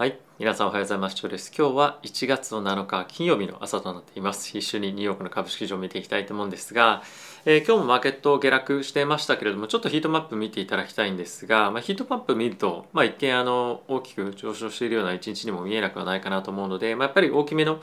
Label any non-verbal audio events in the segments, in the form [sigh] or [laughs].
はい。皆さんおはようございます。長です。今日は1月の7日金曜日の朝となっています。一緒にニューヨークの株式市場を見ていきたいと思うんですが、えー、今日もマーケット下落してましたけれどもちょっとヒートマップ見ていただきたいんですが、まあ、ヒートマップ見ると、まあ、一見あの大きく上昇しているような一日にも見えなくはないかなと思うので、まあ、やっぱり大きめの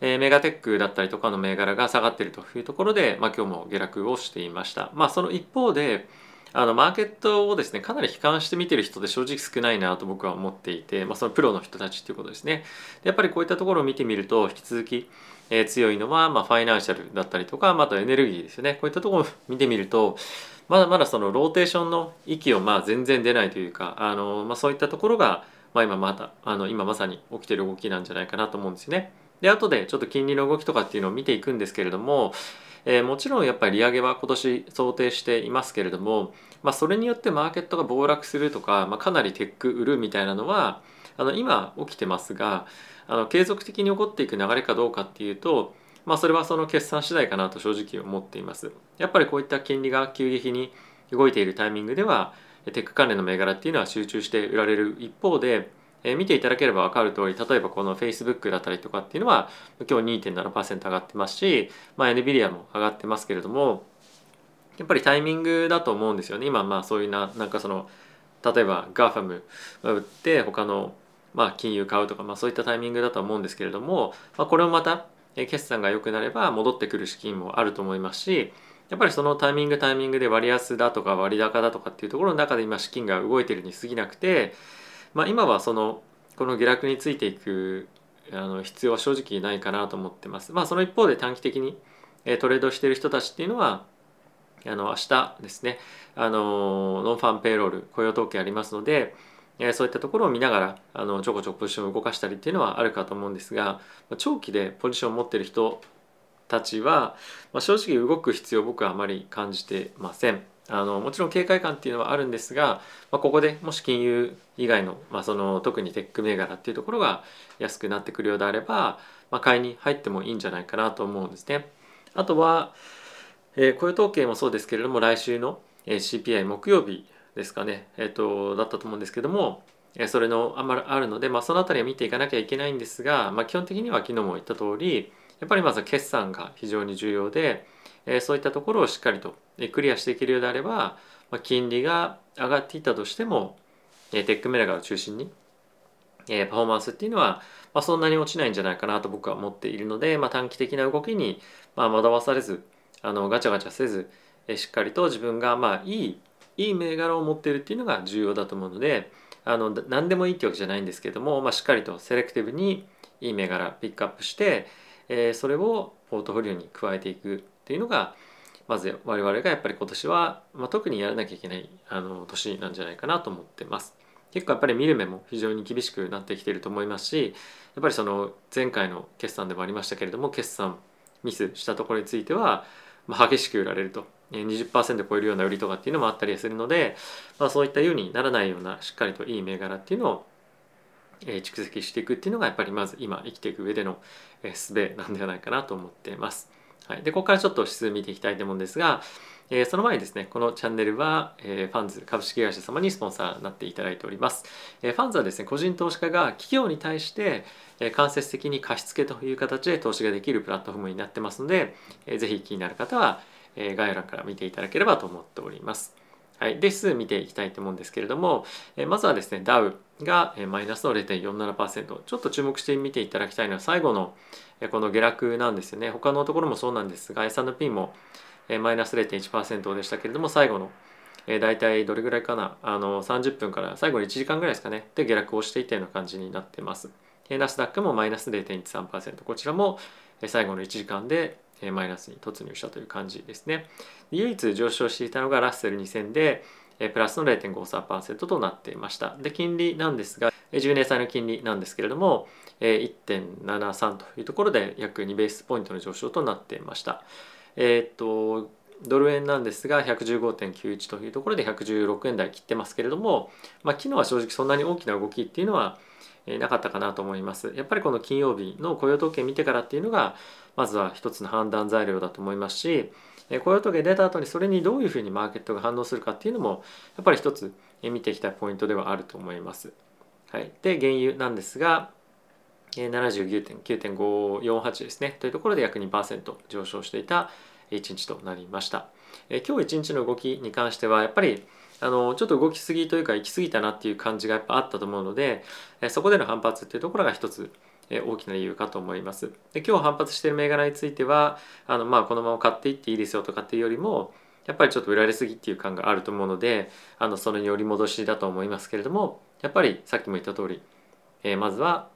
えー、メガテックだったりとかの銘柄が下がっているというところで、まあ、今日も下落をしていました。まあ、その一方で、あのマーケットをですねかなり悲観して見てる人で正直少ないなと僕は思っていて、まあ、そのプロの人たちっていうことですねやっぱりこういったところを見てみると引き続き、えー、強いのは、まあ、ファイナンシャルだったりとかまたエネルギーですよねこういったところを [laughs] 見てみるとまだまだそのローテーションの息をまあ全然出ないというかあの、まあ、そういったところが、まあ、今またあの今まさに起きてる動きなんじゃないかなと思うんですよね。で後でちょっと金利の動きとかっていうのを見ていくんですけれどもえー、もちろんやっぱり利上げは今年想定していますけれども、まあ、それによってマーケットが暴落するとか、まあ、かなりテック売るみたいなのはあの今起きてますがあの継続的に起こっていく流れかどうかっていうと、まあ、それはその決算次第かなと正直思っています。やっぱりこういった金利が急激に動いているタイミングではテック関連の銘柄っていうのは集中して売られる一方でえー、見ていただければ分かる通り例えばこの Facebook だったりとかっていうのは今日2.7%上がってますし、まあ、NVIDIA も上がってますけれどもやっぱりタイミングだと思うんですよね。今まあそういうななんかその例えば GAFAM 売って他のまあ金融買うとか、まあ、そういったタイミングだと思うんですけれども、まあ、これもまた決算が良くなれば戻ってくる資金もあると思いますしやっぱりそのタイミングタイミングで割安だとか割高だとかっていうところの中で今資金が動いてるに過ぎなくてまあ、今はそのこの下落についていくあの必要は正直ないかなと思ってます。まあ、その一方で短期的にトレードしている人たちっていうのはあの明日ですねあのノンファンペイロール雇用統計ありますのでそういったところを見ながらあのちょこちょこポジションを動かしたりっていうのはあるかと思うんですが長期でポジションを持ってる人たちは、まあ、正直動く必要僕はあまり感じてません。あのもちろん警戒感っていうのはあるんですが、まあ、ここでもし金融以外の,、まあその特にテック銘柄っていうところが安くなってくるようであれば、まあ、買いに入ってもいいんじゃないかなと思うんですね。あとは、えー、雇用統計もそうですけれども来週の CPI 木曜日ですかね、えーと、だったと思うんですけどもそれのあんまりあるので、まあ、その辺りは見ていかなきゃいけないんですが、まあ、基本的には昨日も言った通りやっぱりまず決算が非常に重要で、えそういったところをしっかりとクリアしていけるようであれば、ま金利が上がっていたとしても、えテックメラガを中心に、えパフォーマンスっていうのは、まそんなに落ちないんじゃないかなと僕は思っているので、まあ、短期的な動きに、ま惑わされずあのガチャガチャせず、えしっかりと自分がまあいいいい銘柄を持っているっていうのが重要だと思うのであの何でもいいってわけじゃないんですけども、まあ、しっかりとセレクティブにいい銘柄ピックアップして、え、それをポートフォリオに加えていくっていうのがまず我々がやっぱり今年は、まあ、特にやらなきゃいけないあの年なんじゃないかなと思ってます。結構やっぱり見る目も非常に厳しくなってきていると思いますしやっぱりその前回の決算でもありましたけれども決算ミスしたところについては、まあ、激しく売られると20%超えるような売りとかっていうのもあったりするので、まあ、そういったようにならないようなしっかりといい銘柄っていうのを蓄積していくっていうのがやっぱりまず今生きていく上での術なんではないかなと思っています。はい、でここからちょっと指数見ていきたいと思うんですが、えー、その前にですねこのチャンネルは、えー、ファンズ株式会社様にスポンサーになっていただいております、えー、ファンズはですね個人投資家が企業に対して、え間接的に貸付という形で投資ができるプラットフォームになってますので、えー、ぜひ気になる方は、え概要欄から見ていただければと思っております。はい、で指数見ていきたいと思うんですけれども、えまずはですねダウがマイナスの0.47%ちょっと注目して見ていただきたいのは最後のこの下落なんですよね。他のところもそうなんですが S&P もマイナス0.1%でしたけれども最後の大体どれぐらいかな。あの30分から最後の1時間ぐらいですかね。で下落をしていったような感じになってます。ナスダックもマイナス0.13%こちらも最後の1時間でマイナスに突入したという感じですね。唯一上昇していたのがラッセル2000でプラスの0.53%となっていました。で、金利なんですが、10年債の金利なんですけれども、1.73というところで約2ベースポイントの上昇となっていました。えっ、と、ドル円なんですが115.91というところで116円台切ってますけれども、まあ、昨日は正直そんなに大きな動きっていうのはなかったかなと思います。やっぱりこの金曜日の雇用統計見てからっていうのがまずは一つの判断材料だと思いますし雇用統計出た後にそれにどういうふうにマーケットが反応するかっていうのもやっぱり一つ見ていきたいポイントではあると思います。はい、で原油なんですが79.9.548ですねというところで約2%上昇していた1日となりました。え今日1日の動きに関してはやっぱりあのちょっと動きすぎというか行き過ぎたなっていう感じがやっぱあったと思うのでえそこでの反発っていうところが一つえ大きな理由かと思います。で今日反発している銘柄についてはあのまあこのまま買っていっていいですよとかっていうよりもやっぱりちょっと売られすぎっていう感があると思うのであのそれにより戻しだと思いますけれどもやっぱりさっきも言った通り、えー、まずは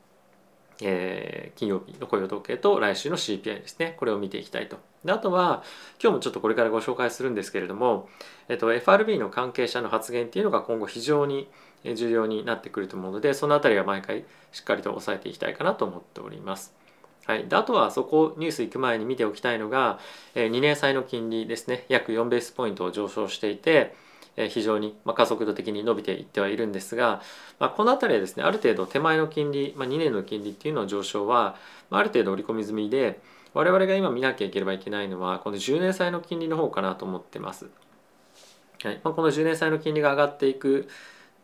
えー、金曜日の雇用統計と来週の CPI ですね。これを見ていきたいと。であとは今日もちょっとこれからご紹介するんですけれども、えっと、FRB の関係者の発言っていうのが今後非常に重要になってくると思うのでその辺りは毎回しっかりと押さえていきたいかなと思っております。はい、であとはそこニュース行く前に見ておきたいのが2年債の金利ですね。約4ベースポイントを上昇していて非常に加速度的に伸びていってはいるんですが、まあ、この辺りはですねある程度手前の金利、まあ、2年の金利っていうの上昇はある程度織り込み済みで我々が今見なきゃいければいけないのはこの10年債の金利の方かなと思ってます。はいまあ、この10年債の金利が上がっていく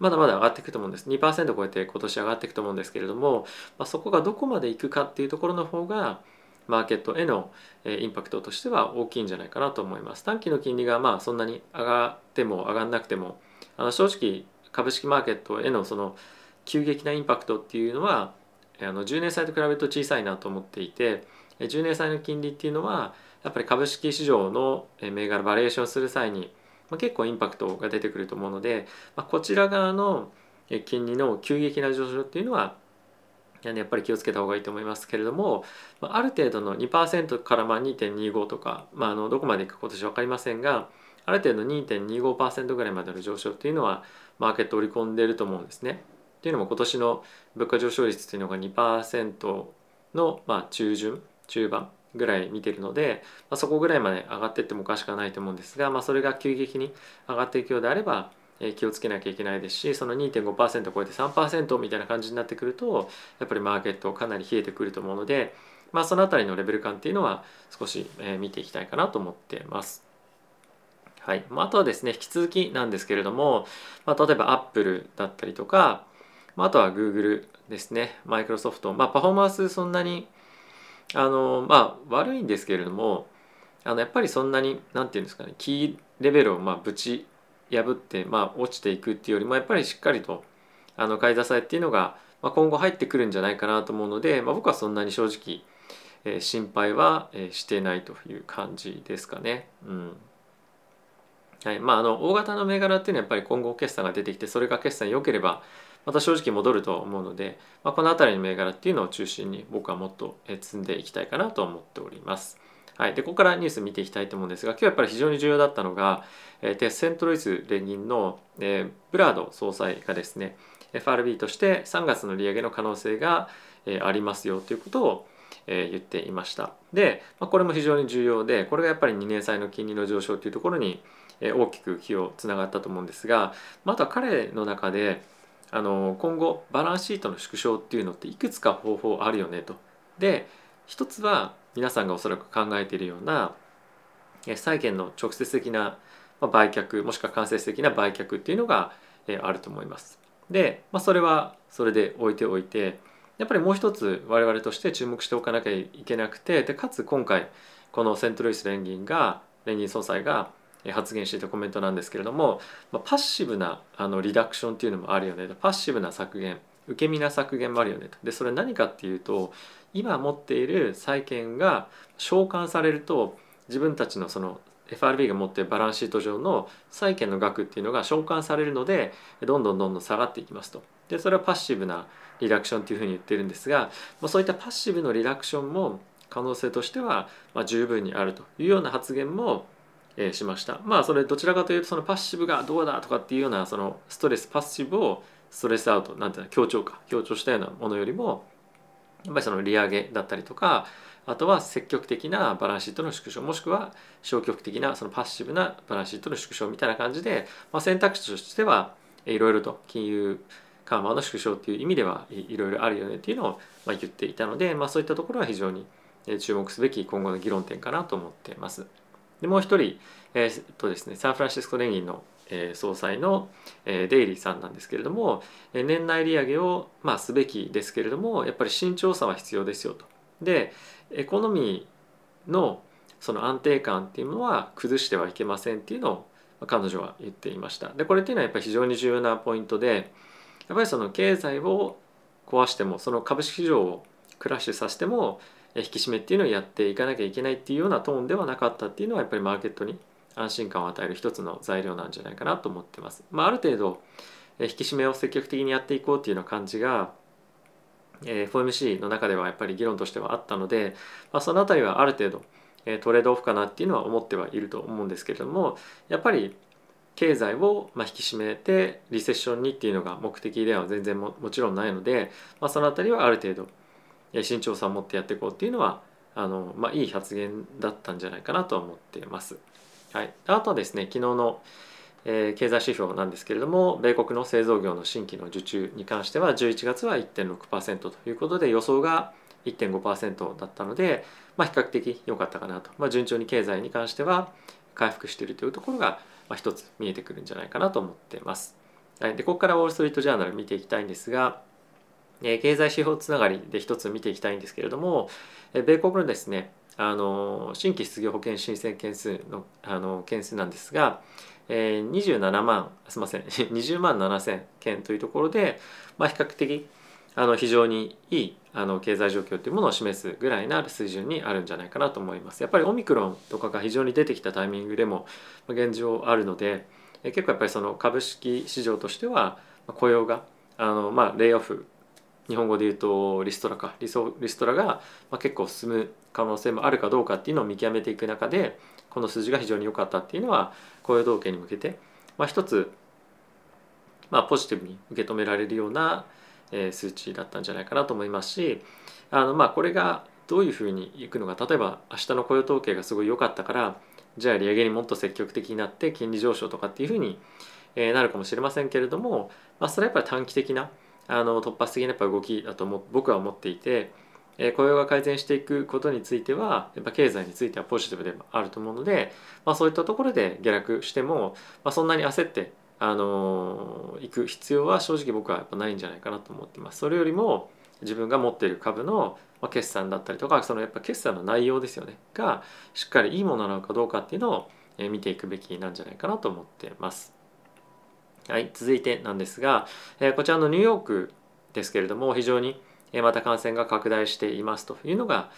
まだまだ上がっていくと思うんです2%超えて今年上がっていくと思うんですけれども、まあ、そこがどこまでいくかっていうところの方がマーケットへのインパクトとしては大きいんじゃないかなと思います。短期の金利がまあそんなに上がっても上がんなくてもあの正直株式マーケットへのその急激なインパクトっていうのはあの10年債と比べると小さいなと思っていて10年債の金利っていうのはやっぱり株式市場の銘柄バリエーションする際に結構インパクトが出てくると思うのでこちら側の金利の急激な上昇っていうのはやっぱり気をつけた方がいいと思いますけれどもある程度の2%からまあ2.25とか、まあ、あのどこまでいくか今年分かりませんがある程度2.25%ぐらいまでの上昇っていうのはマーケット織り込んでいると思うんですね。っていうのも今年の物価上昇率っていうのが2%のまあ中旬中盤ぐらい見てるので、まあ、そこぐらいまで上がっていってもおかしくはないと思うんですが、まあ、それが急激に上がっていくようであれば気をつけなきゃいけないですしその2.5%超えて3%みたいな感じになってくるとやっぱりマーケットかなり冷えてくると思うので、まあ、その辺りのレベル感っていうのは少し見ていきたいかなと思ってます。はい、あとはですね引き続きなんですけれども、まあ、例えばアップルだったりとか、まあ、とはグーグルですね。マイクロソフト、まあ、パフォーマンスそんなにあのまあ悪いんですけれどもあのやっぱりそんなに何て言うんですかねキーレベルをまあぶち破って、まあ、落ちていくっていうよりもやっぱりしっかりとあの買い支えっていうのが、まあ、今後入ってくるんじゃないかなと思うので、まあ、僕はそんなに正直、えー、心配は、えー、してないという感じですかね。うんはいまあ、あの大型の銘柄っていうのはやっぱり今後決算が出てきてそれが決算良ければまた正直戻ると思うので、まあ、この辺りの銘柄っていうのを中心に僕はもっと積んでいきたいかなと思っております。はい、でここからニュース見ていきたいと思うんですが今日やっぱり非常に重要だったのが、えー、セントルイス連銀の、えー、ブラード総裁がですね FRB として3月の利上げの可能性が、え、ありますよということを、え、言っていましたで、まあ、これも非常に重要でこれがやっぱり2年債の金利の上昇というところに、え、大きく気をつながったと思うんですが、まあ、あとは彼の中であの今後バランスシートの縮小っていうのっていくつか方法あるよねと。で一つは皆さんがおそらく考えているような債券の直接的な売却もしくは間接的な売却っていうのがあると思います。で、まあ、それはそれで置いておいてやっぱりもう一つ我々として注目しておかなきゃいけなくてでかつ今回このセントルイス連銀が連銀総裁が発言していたコメントなんですけれども、まあ、パッシブなあのリダクションっていうのもあるよねパッシブな削減受け身な削減もあるよねとでそれ何かっていうと今持っている債券が償還されると自分たちのその FRB が持っているバランスシート上の債券の額っていうのが償還されるのでどんどんどんどん下がっていきますと。でそれはパッシブなリダクションっていうふうに言ってるんですが、まあ、そういったパッシブのリダクションも可能性としてはまあ十分にあるというような発言もえしましたまあそれどちらかというとそのパッシブがどうだとかっていうようなそのストレスパッシブをストレスアウトなんていうの強調か強調したようなものよりもやっぱりその利上げだったりとかあとは積極的なバランスシートの縮小もしくは消極的なそのパッシブなバランスシートの縮小みたいな感じで、まあ、選択肢としてはいろいろと金融緩和の縮小っていう意味ではいろいろあるよねっていうのをま言っていたので、まあ、そういったところは非常に注目すべき今後の議論点かなと思ってます。でもう一人、えー、とですね、サンフランシスコ連銀のえ総裁の、えデイリーさんなんですけれども、え年内利上げを、まあ、すべきですけれどもやっぱり慎重さは必要ですよと。でエコノミーのその安定感っていうのは崩してはいけませんっていうのを彼女は言っていました。でこれっていうのはやっぱり非常に重要なポイントでやっぱりその経済を壊してもその株式市場をクラッシュさせても引き締めっていうのをやっていかなきゃいけないっていうようなトーンではなかったっていうのはやっぱりマーケットに安心感を与える一つの材料なんじゃないかなと思ってます。まあ、ある程度引き締めを積極的にやっていこうっていうような感じが、え FOMC の中ではやっぱり議論としてはあったので、まあ、その辺りはある程度トレードオフかなっていうのは思ってはいると思うんですけれどもやっぱり経済をま引き締めてリセッションにっていうのが目的では全然ももちろんないので、まあ、その辺りはある程度慎重さを持ってやっていこうっていうのはあの、まあ、いい発言だったんじゃないかなと思っています。はい、あとはですね昨日の、えー、経済指標なんですけれども米国の製造業の新規の受注に関しては11月は1.6%ということで予想が1.5%だったので、まあ、比較的良かったかなと、まあ、順調に経済に関しては回復しているというところが、まあ、一つ見えてくるんじゃないかなと思っています。はい、でここからウォール・ストリート・ジャーナル見ていきたいんですが、経済指標つながりで一つ見ていきたいんですけれども、えー、米国のですねあの新規失業保険申請件数のあの件数なんですが、えー、27万すみません [laughs] 20万7千件というところで、まあ、比較的あの非常にいいあの経済状況というものを示すぐらいな水準にあるんじゃないかなと思います。やっぱりオミクロンとかが非常に出てきたタイミングでも現状あるので結構やっぱりその株式市場としては雇用があのまあレイオフ日本語で言うとリストラか。リソリストラが結構進む可能性もあるかどうかっていうのを見極めていく中でこの数字が非常に良かったっていうのは雇用統計に向けて、まあ、一つ、まあ、ポジティブに受け止められるような数値だったんじゃないかなと思いますしあのまあこれがどういうふうにいくのか。例えば明日の雇用統計がすごい良かったからじゃあ利上げにもっと積極的になって金利上昇とかっていうふうになるかもしれませんけれども、まあ、それはやっぱり短期的なあの突発的なやっぱ動きだと思僕は思っていて、え雇用が改善していくことについてはやっぱ経済についてはポジティブでもあると思うので、まあ、そういったところで下落しても、まあ、そんなに焦ってあの行く必要は正直僕はやっぱないんじゃないかなと思っています。それよりも自分が持っている株の決算だったりとかそのやっぱ決算の内容ですよねがしっかりいいものなのかどうかっていうのを見ていくべきなんじゃないかなと思ってます。はい、続いてなんですが、えこちらのニューヨークですけれども非常にまた感染が拡大していますというのが、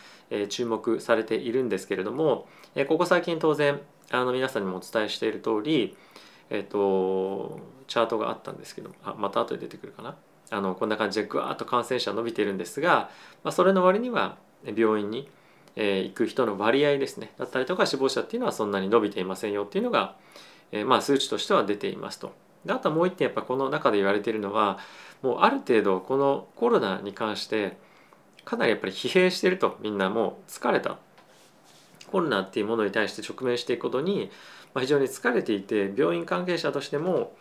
注目されているんですけれども、ここ最近当然あの皆さんにもお伝えしている通り、えっ、とチャートがあったんですけどあまた後で出てくるかな？あのこんな感じでぐわっと感染者伸びているんですが、まあ、それの割には病院に、行く人の割合ですねだったりとか死亡者っていうのはそんなに伸びていませんよっていうのが、えまあ数値としては出ていますと。であともう一点やっぱこの中で言われているのはもうある程度このコロナに関してかなりやっぱり疲弊してるとみんなもう疲れた。コロナっていうものに対して直面していくことに非常に疲れていて病院関係者としても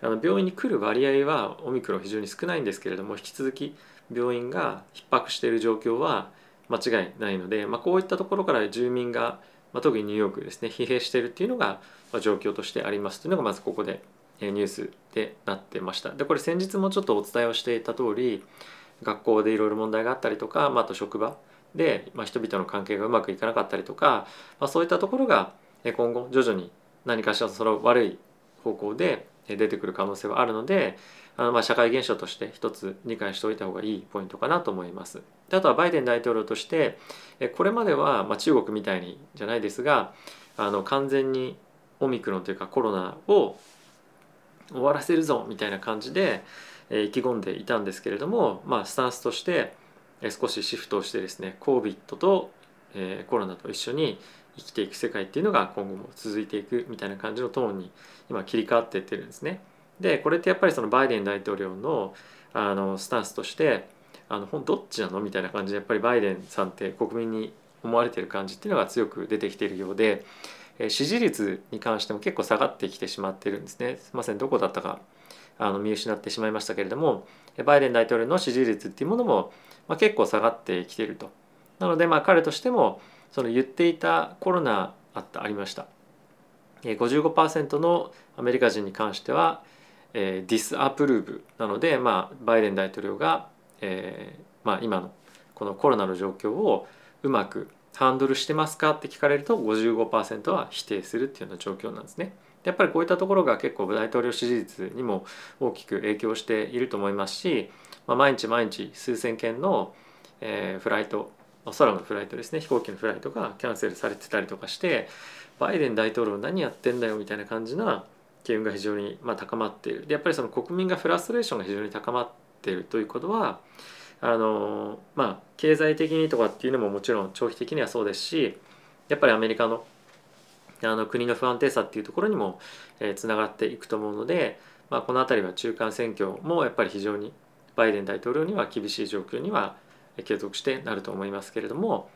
あの病院に来る割合はオミクロン非常に少ないんですけれども引き続き病院が逼迫している状況は間違いないので、まあ、こういったところから住民が、まあ、特にニューヨークですね疲弊しているっていうのが、まあ、状況としてありますというのがまずここでニュースでなってましたでこれ先日もちょっとお伝えをしていた通り学校でいろいろ問題があったりとか、まあ、あと職場で、まあ、人々の関係がうまくいかなかったりとか、まあ、そういったところが今後徐々に何かしらその悪い方向で出てくる可能性はあるのであのまあ社会現象として一つ理解しておいた方がいいポイントかなと思います。であとはバイデン大統領としてこれまではまあ中国みたいにじゃないですがあの完全にオミクロンというかコロナを終わらせるぞみたいな感じで、え意気込んでいたんですけれども、まあ、スタンスとして、え少しシフトをしてですね COVID と、えコロナと一緒に生きていく世界っていうのが今後も続いていくみたいな感じのトーンに今切り替わっていってるんですね。でこれってやっぱりそのバイデン大統領のあのスタンスとしてあのどっちなのみたいな感じでやっぱりバイデンさんって国民に思われてる感じっていうのが強く出てきているようで支持率に関しても結構下がってきてしまっているんですね。すみませんどこだったかあの見失ってしまいましたけれどもバイデン大統領の支持率っていうものも、まあ、結構下がってきていると。なのでまあ彼としてもその言っていたコロナあったありました。55%のアメリカ人に関しては、えー、 disapprove なので、まあ、バイデン大統領が、えーまあ、今のこのコロナの状況をうまくハンドルしてますか？って聞かれると55%は否定するっていうような状況なんですね。やっぱりこういったところが結構大統領支持率にも大きく影響していると思いますし、まあ、毎日毎日数千件の、えー、フライト空のフライトですね。飛行機のフライトがキャンセルされてたりとかしてバイデン大統領何やってんだよみたいな感じな機運が非常にまあ高まっている。でやっぱりその国民がフラストレーションが非常に高まっているということはあのまあ経済的にとかっていうのももちろん長期的にはそうですしやっぱりアメリカのあの国の不安定さっていうところにもえつな、がっていくと思うので、まあ、この辺りは中間選挙もやっぱり非常にバイデン大統領には厳しい状況には継続してなると思いますけれども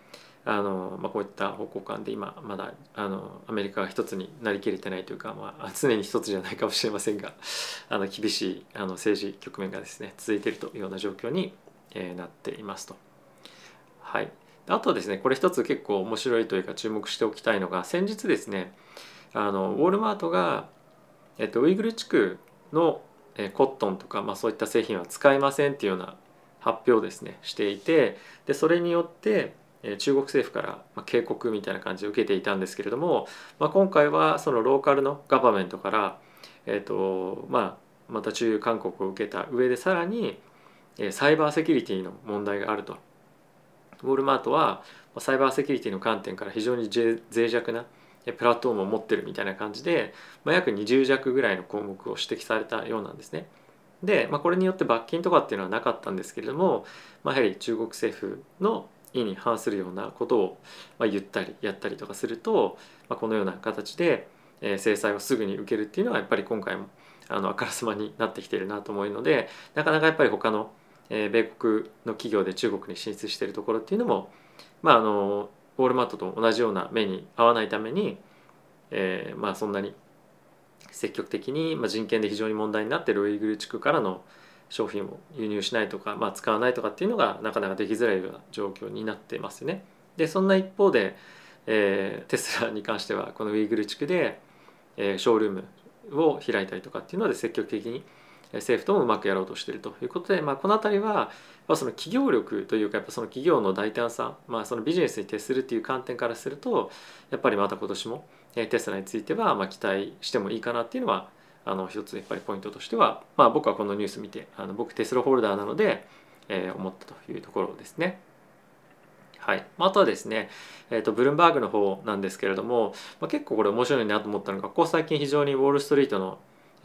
あの、まあ、こういった方向感で今まだあのアメリカが一つになりきれてないというか、まあ、常に一つじゃないかもしれませんがあの厳しいあの政治局面がですね続いているというような状況に、えー、なっていますと。はい、あとですねこれ一つ結構面白いというか注目しておきたいのが先日ですねあのウォールマートが、えっと、ウイグル地区のえコットンとか、まあ、そういった製品は使いませんっていうような発表をですねしていてでそれによって中国政府から警告みたいな感じで受けていたんですけれども、まあ、今回はそのローカルのガバメントから、えーとまあ、また注意勧告を受けた上でさらにサイバーセキュリティの問題があると。ウォルマートはサイバーセキュリティの観点から非常に脆弱なプラットフォームを持ってるみたいな感じで、まあ、約20弱ぐらいの項目を指摘されたようなんですね。で、まあ、これによって罰金とかっていうのはなかったんですけれども、まあ、やはり中国政府の意に反するようなことをま言ったりやったりとかすると、まあ、このような形で制裁をすぐに受けるっていうのはやっぱり今回もあのあからさまになってきてるなと思うのでなかなかやっぱり他のえ米国の企業で中国に進出しているところっていうのもまああのウォールマートと同じような目に合わないために、えー、まあそんなに積極的に、まあ、人権で非常に問題になっているウイグル地区からの商品を輸入しないとか、まあ、使わないとかっていうのがなかなかできづらいような状況になってますよね。でそんな一方で、えー、テスラに関してはこのウイグル地区で、えー、ショールームを開いたりとかっていうので積極的に政府ともうまくやろうとしているということで、まあ、この辺りは、まあ、その企業力というかやっぱその企業の大胆さ、まあ、そのビジネスに徹するっていう観点からするとやっぱりまた今年もテスラについてはまあ期待してもいいかなっていうのはあの一つやっぱりポイントとしては、まあ、僕はこのニュース見てあの僕テスラホルダーなので、えー、思ったというところですね。はい、あとはですね、えーと、ブルームバーグの方なんですけれども、まあ、結構これ面白いなと思ったのがここ最近非常にウォール・ストリートの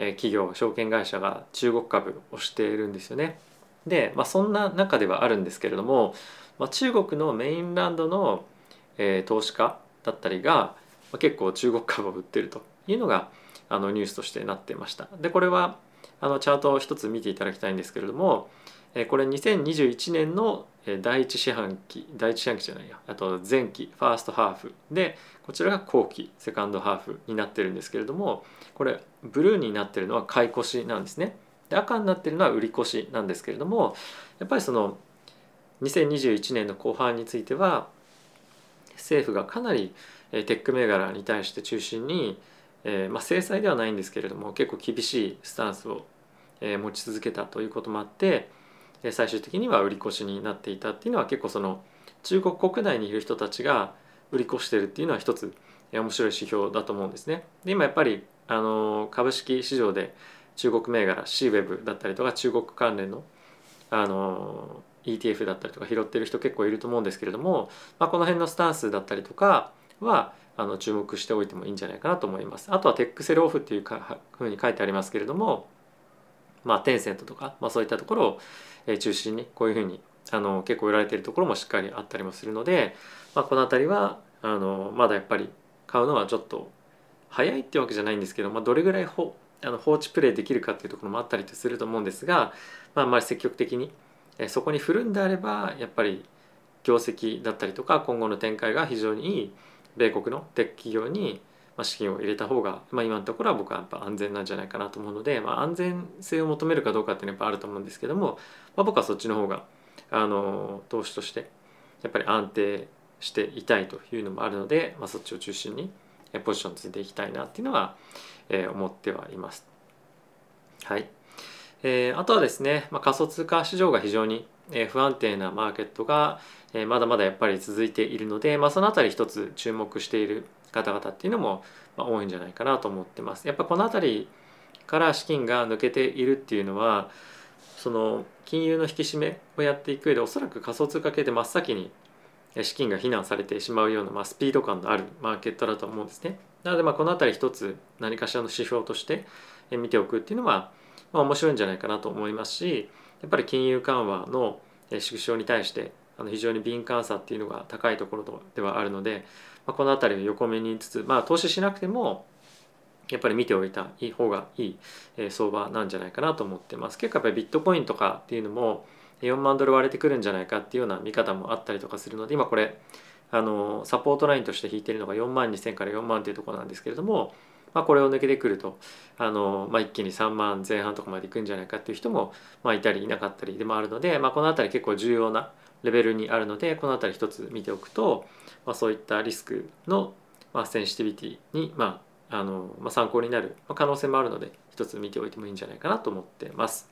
企業証券会社が中国株をしているんですよね。で、まあ、そんな中ではあるんですけれども、まあ、中国のメインランドの、え、投資家だったりが、ま、結構中国株を売ってるというのがあのニュースとしてなってました。でこれはあのチャートを一つ見ていただきたいんですけれどもこれ2021年の第一四半期第一四半期じゃないや。あと前期ファーストハーフ。でこちらが後期セカンドハーフになってるんですけれどもこれブルーになってるのは買い越しなんですね。で赤になってるのは売り越しなんですけれどもやっぱりその2021年の後半については政府がかなりテック銘柄に対して中心に、えー、まあ、制裁ではないんですけれども結構厳しいスタンスを、持ち続けたということもあって最終的には売り越しになっていたっていうのは結構その中国国内にいる人たちが売り越してるっていうのは一つ面白い指標だと思うんですね。で今やっぱりあの株式市場で中国銘柄 CWEB だったりとか中国関連のあの ETF だったりとか拾ってる人結構いると思うんですけれども、まあ、この辺のスタンスだったりとかはあの注目しておいてもいいんじゃないかなと思います。あとはテックセルオフっていうかふうに書いてありますけれども、まあ、テンセントとか、まあ、そういったところを中心にこういうふうにあの結構売られているところもしっかりあったりもするので、まあ、この辺りはあのまだやっぱり買うのはちょっと早いってわけじゃないんですけど、まあ、どれぐらいほあの放置プレイできるかっていうところもあったりすると思うんですが、まあ、あまり積極的にそこに振るんであればやっぱり業績だったりとか今後の展開が非常にいい米国のテック企業にまあ資金を入れた方が、まあ、今のところは僕はやっぱ安全なんじゃないかなと思うので、まあ、安全性を求めるかどうかっていうのはやっぱあると思うんですけども、まあ、僕はそっちの方があの投資としてやっぱり安定していたいというのもあるので、まあ、そっちを中心にポジションついていきたいなっていうのは、え思ってはいます。はい。えー、あとはですね、まあ、仮想通貨市場が非常に不安定なマーケットがまだまだやっぱり続いているので、まあ、その辺り一つ注目している方々っていうのも多いんじゃないかなと思ってます。やっぱこの辺りから資金が抜けているっていうのはその金融の引き締めをやっていく上でおそらく仮想通貨系で真っ先に資金が非難されてしまうような、まあ、スピード感のあるマーケットだと思うんですね。なのでまあこの辺り一つ何かしらの指標として見ておくっていうのはまあ面白いんじゃないかなと思いますしやっぱり金融緩和の縮小に対してあの非常に敏感さっていうのが高いところではあるので、まあ、この辺りを横目につつまあ投資しなくてもやっぱり見ておいた方がいい相場なんじゃないかなと思ってます。結構やっぱりビットコインとかっていうのも4万ドル割れてくるんじゃないかっていうような見方もあったりとかするので今これあのサポートラインとして引いてるのが4万2000から4万というとこなんですけれども、まあ、これを抜けてくるとあの、まあ、一気に3万前半とかまでいくんじゃないかっていう人も、まあ、いたりいなかったりでもあるので、まあ、この辺り結構重要なレベルにあるのでこの辺り一つ見ておくと、まあ、そういったリスクの、まあ、センシティビティに、まああのまあ、参考になる可能性もあるので一つ見ておいてもいいんじゃないかなと思ってます。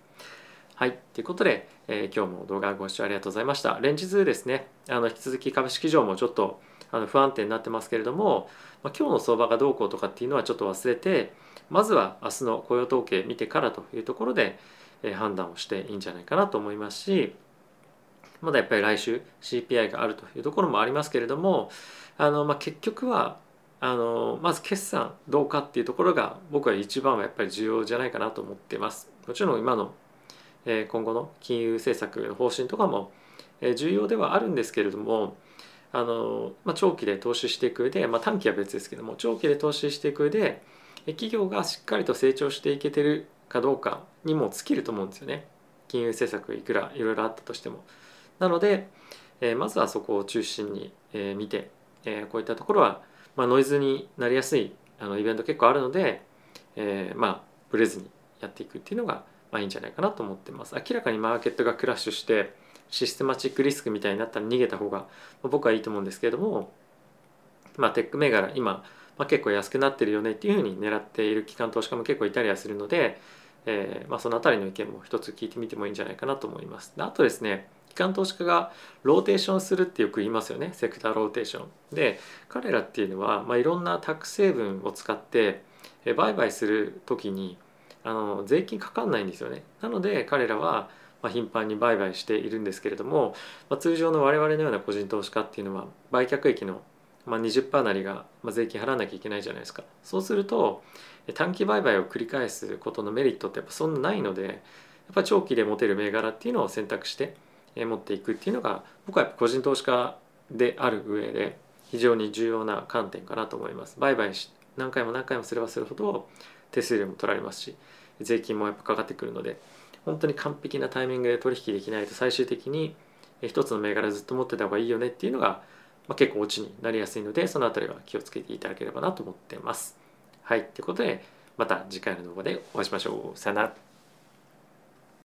はい。ということで、えー、今日も動画ご視聴ありがとうございました。連日ですね、あの引き続き株式上もちょっとあの不安定になってますけれども、まあ、今日の相場がどうこうとかっていうのはちょっと忘れて、まずは明日の雇用統計見てからというところで、えー、判断をしていいんじゃないかなと思いますし、まだやっぱり来週 CPI があるというところもありますけれどもあの、まあ、結局はあのまず決算どうかっていうところが僕は一番はやっぱり重要じゃないかなと思っています。もちろん今の、え今後の金融政策の方針とかも、え重要ではあるんですけれどもあの、まあ、長期で投資していく上で、まあ、短期は別ですけども長期で投資していく上で企業がしっかりと成長していけてるかどうかにも尽きると思うんですよね。金融政策いくらいろいろあったとしても。なので、えー、まずはそこを中心に、えー、見て、えー、こういったところは、まあ、ノイズになりやすいあのイベント結構あるので、えー、まあブレずにやっていくっていうのが、まあ、いいんじゃないかなと思ってます。明らかにマーケットがクラッシュしてシステマチックリスクみたいになったら逃げた方が、まあ、僕はいいと思うんですけれども、まあ、テック銘柄今、まあ、結構安くなってるよねっていうふうに狙っている機関投資家も結構いたりはするので、えーまあ、その辺りの意見も一つ聞いてみてもいいんじゃないかなと思います。あとですね機関投資家がローテーションするってよく言いますよねセクターローテーション。で彼らっていうのは、まあ、いろんなタック成分を使って売買する時にあの税金かかんないんですよね。なので彼らはま、頻繁に売買しているんですけれども、まあ、通常の我々のような個人投資家っていうのは売却益のま20%なりが税金払わなきゃいけないじゃないですかそうすると短期売買を繰り返すことのメリットってやっぱそんなないのでやっぱ長期で持てる銘柄っていうのを選択して持っていくっていうのが僕はやっぱ個人投資家である上で非常に重要な観点かなと思います。売買し何回も何回もすればするほど手数料も取られますし税金もやっぱかかってくるので本当に完璧なタイミングで取引できないと最終的に一つの銘柄ずっと持ってた方がいいよねっていうのが、まあ、結構オチになりやすいのでその辺りは気をつけていただければなと思ってます。はいということでまた次回の動画でお会いしましょう。さよなら。